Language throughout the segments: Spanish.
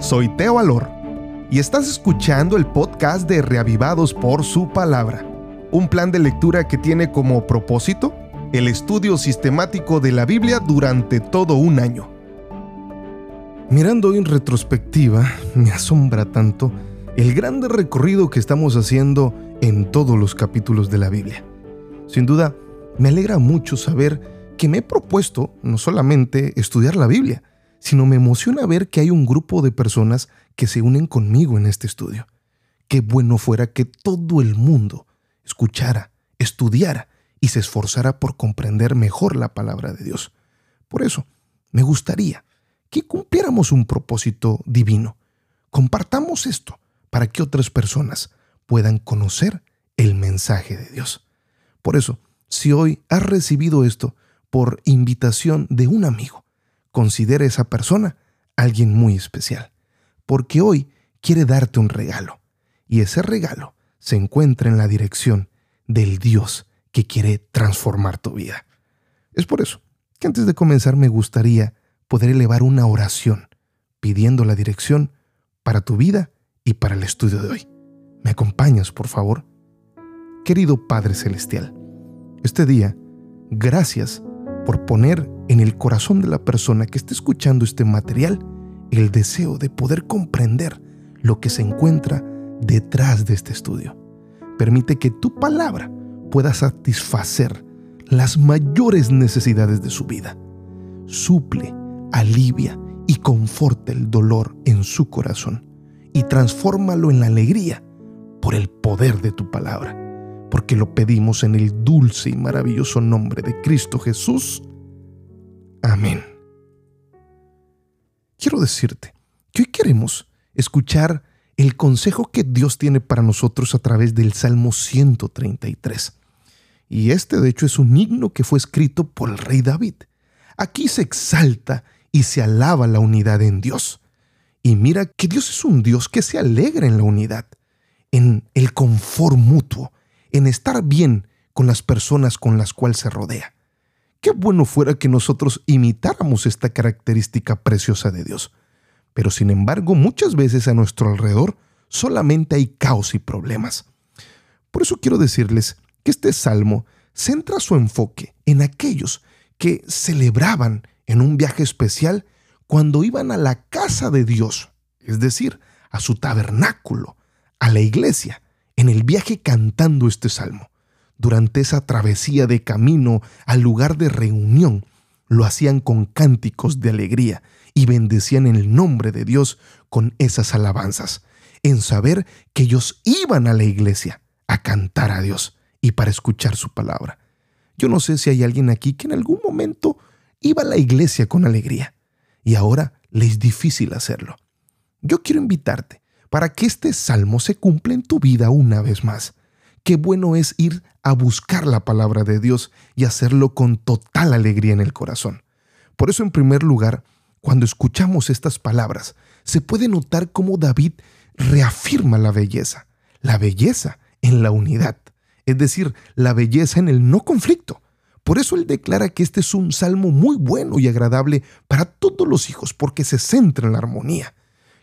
soy Teo Alor y estás escuchando el podcast de Reavivados por su palabra, un plan de lectura que tiene como propósito el estudio sistemático de la Biblia durante todo un año. Mirando en retrospectiva, me asombra tanto el grande recorrido que estamos haciendo en todos los capítulos de la Biblia. Sin duda, me alegra mucho saber que me he propuesto no solamente estudiar la Biblia, sino me emociona ver que hay un grupo de personas que se unen conmigo en este estudio. Qué bueno fuera que todo el mundo escuchara, estudiara y se esforzara por comprender mejor la palabra de Dios. Por eso, me gustaría que cumpliéramos un propósito divino. Compartamos esto para que otras personas puedan conocer el mensaje de Dios. Por eso, si hoy has recibido esto por invitación de un amigo, considere esa persona alguien muy especial, porque hoy quiere darte un regalo, y ese regalo se encuentra en la dirección del Dios que quiere transformar tu vida. Es por eso que antes de comenzar me gustaría poder elevar una oración pidiendo la dirección para tu vida y para el estudio de hoy. ¿Me acompañas, por favor? Querido Padre Celestial, este día, gracias por poner en el corazón de la persona que esté escuchando este material el deseo de poder comprender lo que se encuentra detrás de este estudio. Permite que tu palabra pueda satisfacer las mayores necesidades de su vida. Suple, alivia y conforta el dolor en su corazón y transfórmalo en la alegría por el poder de tu palabra porque lo pedimos en el dulce y maravilloso nombre de Cristo Jesús. Amén. Quiero decirte que hoy queremos escuchar el consejo que Dios tiene para nosotros a través del Salmo 133. Y este de hecho es un himno que fue escrito por el rey David. Aquí se exalta y se alaba la unidad en Dios. Y mira que Dios es un Dios que se alegra en la unidad, en el confort mutuo, en estar bien con las personas con las cuales se rodea. Qué bueno fuera que nosotros imitáramos esta característica preciosa de Dios. Pero sin embargo, muchas veces a nuestro alrededor solamente hay caos y problemas. Por eso quiero decirles que este salmo centra su enfoque en aquellos que celebraban en un viaje especial cuando iban a la casa de Dios, es decir, a su tabernáculo, a la iglesia, en el viaje cantando este salmo. Durante esa travesía de camino al lugar de reunión, lo hacían con cánticos de alegría y bendecían en el nombre de Dios con esas alabanzas, en saber que ellos iban a la iglesia a cantar a Dios y para escuchar su palabra. Yo no sé si hay alguien aquí que en algún momento iba a la iglesia con alegría y ahora le es difícil hacerlo. Yo quiero invitarte para que este salmo se cumpla en tu vida una vez más. Qué bueno es ir a buscar la palabra de Dios y hacerlo con total alegría en el corazón. Por eso, en primer lugar, cuando escuchamos estas palabras, se puede notar cómo David reafirma la belleza, la belleza en la unidad, es decir, la belleza en el no conflicto. Por eso él declara que este es un salmo muy bueno y agradable para todos los hijos, porque se centra en la armonía.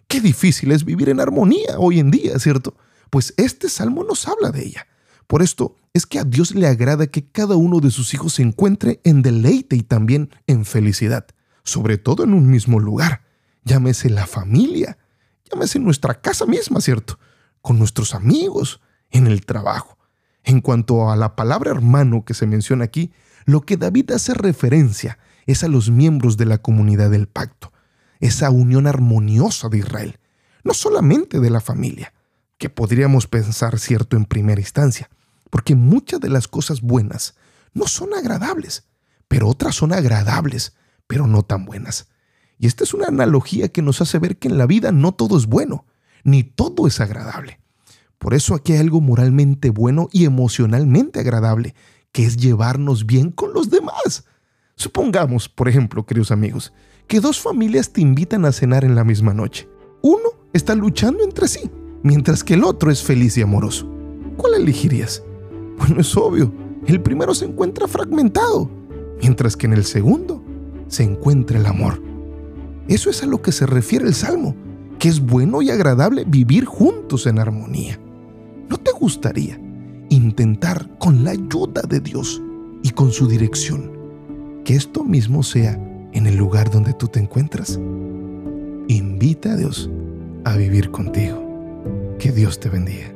Qué difícil es vivir en armonía hoy en día, ¿cierto? Pues este salmo nos habla de ella. Por esto es que a Dios le agrada que cada uno de sus hijos se encuentre en deleite y también en felicidad, sobre todo en un mismo lugar. Llámese la familia, llámese nuestra casa misma, ¿cierto? Con nuestros amigos, en el trabajo. En cuanto a la palabra hermano que se menciona aquí, lo que David hace referencia es a los miembros de la comunidad del pacto esa unión armoniosa de Israel, no solamente de la familia, que podríamos pensar cierto en primera instancia, porque muchas de las cosas buenas no son agradables, pero otras son agradables, pero no tan buenas. Y esta es una analogía que nos hace ver que en la vida no todo es bueno, ni todo es agradable. Por eso aquí hay algo moralmente bueno y emocionalmente agradable, que es llevarnos bien con los demás. Supongamos, por ejemplo, queridos amigos, que dos familias te invitan a cenar en la misma noche. Uno está luchando entre sí, mientras que el otro es feliz y amoroso. ¿Cuál elegirías? Bueno, es obvio, el primero se encuentra fragmentado, mientras que en el segundo se encuentra el amor. Eso es a lo que se refiere el Salmo, que es bueno y agradable vivir juntos en armonía. ¿No te gustaría intentar con la ayuda de Dios y con su dirección que esto mismo sea en el lugar donde tú te encuentras? Invita a Dios a vivir contigo. Que Dios te bendiga.